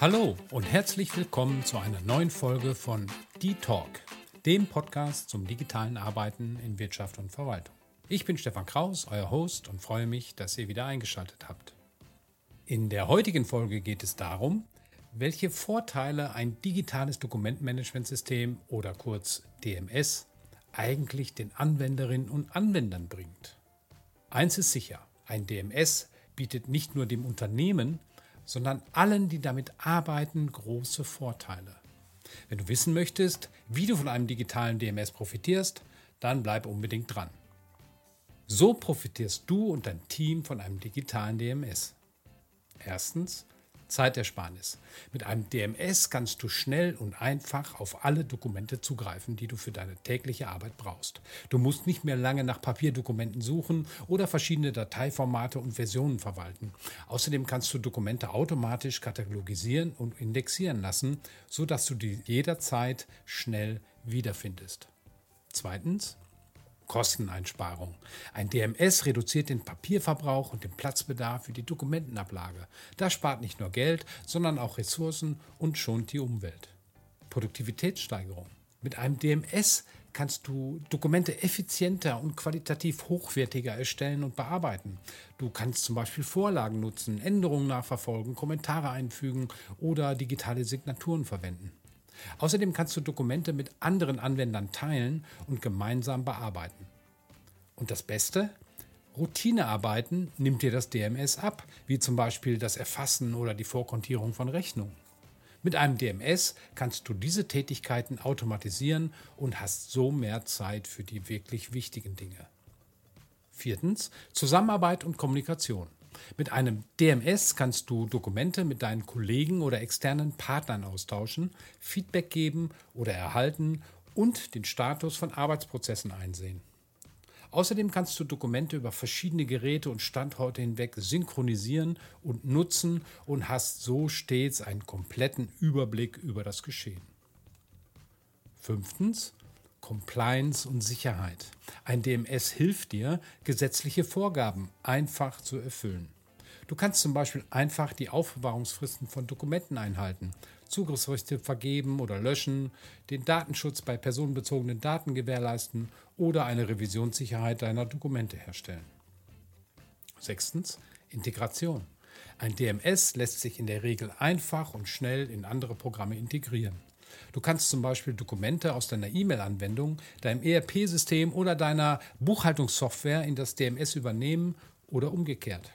Hallo und herzlich willkommen zu einer neuen Folge von Die Talk, dem Podcast zum digitalen Arbeiten in Wirtschaft und Verwaltung. Ich bin Stefan Kraus, euer Host und freue mich, dass ihr wieder eingeschaltet habt. In der heutigen Folge geht es darum, welche Vorteile ein digitales Dokumentmanagementsystem oder kurz DMS eigentlich den Anwenderinnen und Anwendern bringt. Eins ist sicher, ein DMS bietet nicht nur dem Unternehmen, sondern allen, die damit arbeiten, große Vorteile. Wenn du wissen möchtest, wie du von einem digitalen DMS profitierst, dann bleib unbedingt dran. So profitierst du und dein Team von einem digitalen DMS. Erstens, Zeitersparnis. Mit einem DMS kannst du schnell und einfach auf alle Dokumente zugreifen, die du für deine tägliche Arbeit brauchst. Du musst nicht mehr lange nach Papierdokumenten suchen oder verschiedene Dateiformate und Versionen verwalten. Außerdem kannst du Dokumente automatisch katalogisieren und indexieren lassen, sodass du die jederzeit schnell wiederfindest. Zweitens, Kosteneinsparung. Ein DMS reduziert den Papierverbrauch und den Platzbedarf für die Dokumentenablage. Das spart nicht nur Geld, sondern auch Ressourcen und schont die Umwelt. Produktivitätssteigerung. Mit einem DMS kannst du Dokumente effizienter und qualitativ hochwertiger erstellen und bearbeiten. Du kannst zum Beispiel Vorlagen nutzen, Änderungen nachverfolgen, Kommentare einfügen oder digitale Signaturen verwenden. Außerdem kannst du Dokumente mit anderen Anwendern teilen und gemeinsam bearbeiten. Und das Beste? Routinearbeiten nimmt dir das DMS ab, wie zum Beispiel das Erfassen oder die Vorkontierung von Rechnungen. Mit einem DMS kannst du diese Tätigkeiten automatisieren und hast so mehr Zeit für die wirklich wichtigen Dinge. Viertens, Zusammenarbeit und Kommunikation. Mit einem DMS kannst du Dokumente mit deinen Kollegen oder externen Partnern austauschen, Feedback geben oder erhalten und den Status von Arbeitsprozessen einsehen. Außerdem kannst du Dokumente über verschiedene Geräte und Standorte hinweg synchronisieren und nutzen und hast so stets einen kompletten Überblick über das Geschehen. Fünftens, Compliance und Sicherheit. Ein DMS hilft dir, gesetzliche Vorgaben einfach zu erfüllen. Du kannst zum Beispiel einfach die Aufbewahrungsfristen von Dokumenten einhalten, Zugriffsrechte vergeben oder löschen, den Datenschutz bei personenbezogenen Daten gewährleisten oder eine Revisionssicherheit deiner Dokumente herstellen. Sechstens, Integration. Ein DMS lässt sich in der Regel einfach und schnell in andere Programme integrieren. Du kannst zum Beispiel Dokumente aus deiner E-Mail-Anwendung, deinem ERP-System oder deiner Buchhaltungssoftware in das DMS übernehmen oder umgekehrt.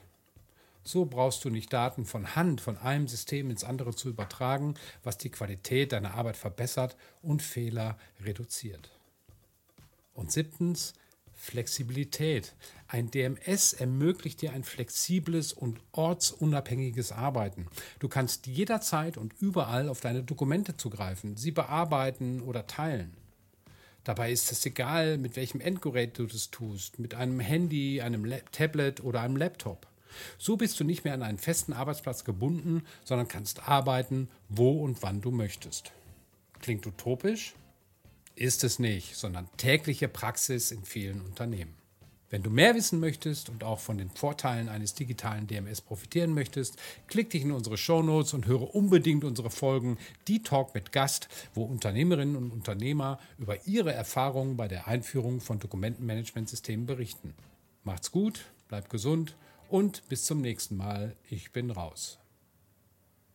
So brauchst du nicht Daten von Hand von einem System ins andere zu übertragen, was die Qualität deiner Arbeit verbessert und Fehler reduziert. Und siebtens, Flexibilität. Ein DMS ermöglicht dir ein flexibles und ortsunabhängiges Arbeiten. Du kannst jederzeit und überall auf deine Dokumente zugreifen, sie bearbeiten oder teilen. Dabei ist es egal, mit welchem Endgerät du das tust, mit einem Handy, einem Tablet oder einem Laptop. So bist du nicht mehr an einen festen Arbeitsplatz gebunden, sondern kannst arbeiten, wo und wann du möchtest. Klingt utopisch? Ist es nicht, sondern tägliche Praxis in vielen Unternehmen. Wenn du mehr wissen möchtest und auch von den Vorteilen eines digitalen DMS profitieren möchtest, klick dich in unsere Shownotes und höre unbedingt unsere Folgen Die Talk mit Gast, wo Unternehmerinnen und Unternehmer über ihre Erfahrungen bei der Einführung von Dokumentenmanagementsystemen berichten. Macht's gut, bleib gesund und bis zum nächsten Mal. Ich bin raus.